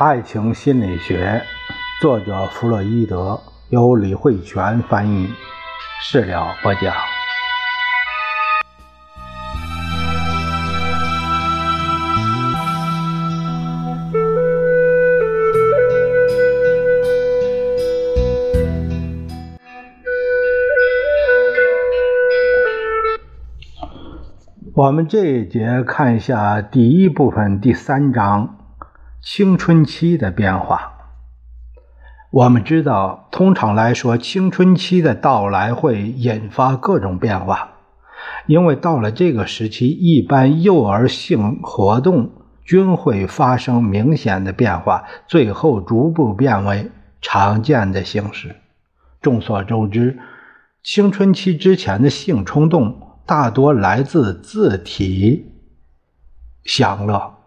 爱情心理学，作者弗洛伊德，由李慧泉翻译，释了播讲。我们这一节看一下第一部分第三章。青春期的变化，我们知道，通常来说，青春期的到来会引发各种变化，因为到了这个时期，一般幼儿性活动均会发生明显的变化，最后逐步变为常见的形式。众所周知，青春期之前的性冲动大多来自自体享乐。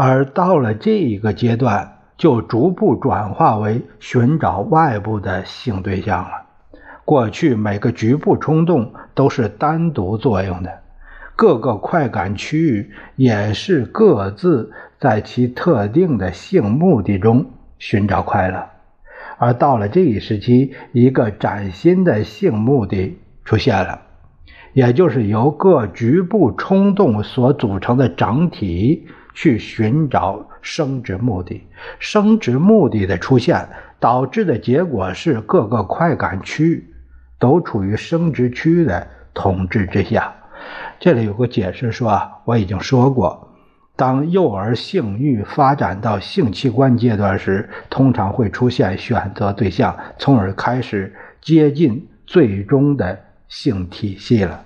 而到了这一个阶段，就逐步转化为寻找外部的性对象了。过去每个局部冲动都是单独作用的，各个快感区域也是各自在其特定的性目的中寻找快乐。而到了这一时期，一个崭新的性目的出现了，也就是由各局部冲动所组成的整体。去寻找生殖目的，生殖目的的出现导致的结果是各个快感区都处于生殖区的统治之下。这里有个解释说啊，我已经说过，当幼儿性欲发展到性器官阶段时，通常会出现选择对象，从而开始接近最终的性体系了。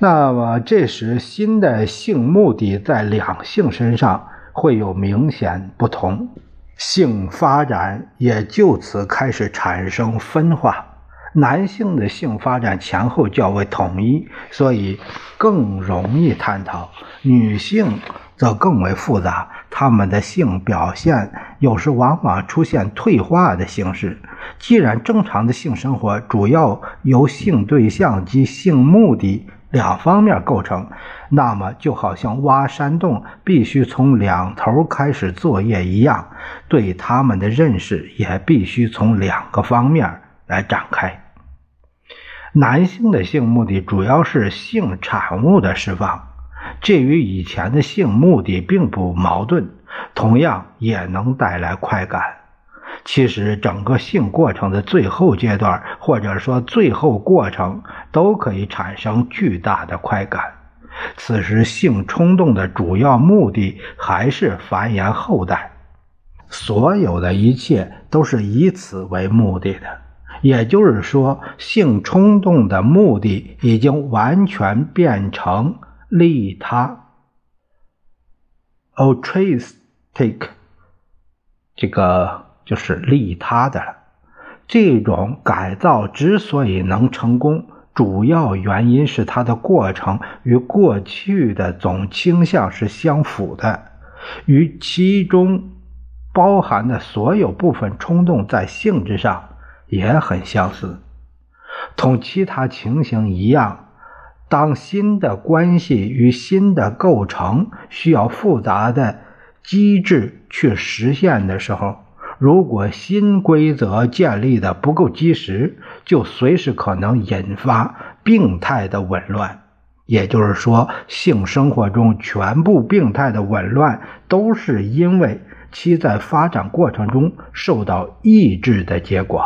那么，这时新的性目的在两性身上会有明显不同，性发展也就此开始产生分化。男性的性发展前后较为统一，所以更容易探讨；女性则更为复杂，他们的性表现有时往往出现退化的形式。既然正常的性生活主要由性对象及性目的，两方面构成，那么就好像挖山洞必须从两头开始作业一样，对他们的认识也必须从两个方面来展开。男性的性目的主要是性产物的释放，这与以前的性目的并不矛盾，同样也能带来快感。其实，整个性过程的最后阶段，或者说最后过程，都可以产生巨大的快感。此时，性冲动的主要目的还是繁衍后代，所有的一切都是以此为目的的。也就是说，性冲动的目的已经完全变成利他 （altruistic） 这个。就是利他的了。这种改造之所以能成功，主要原因是它的过程与过去的总倾向是相符的，与其中包含的所有部分冲动在性质上也很相似。同其他情形一样，当新的关系与新的构成需要复杂的机制去实现的时候。如果新规则建立的不够及时，就随时可能引发病态的紊乱。也就是说，性生活中全部病态的紊乱，都是因为其在发展过程中受到抑制的结果。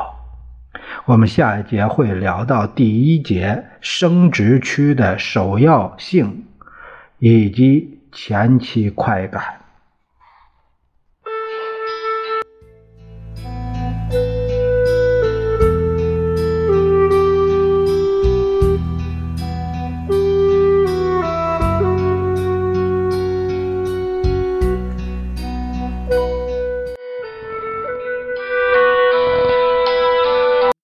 我们下一节会聊到第一节生殖区的首要性以及前期快感。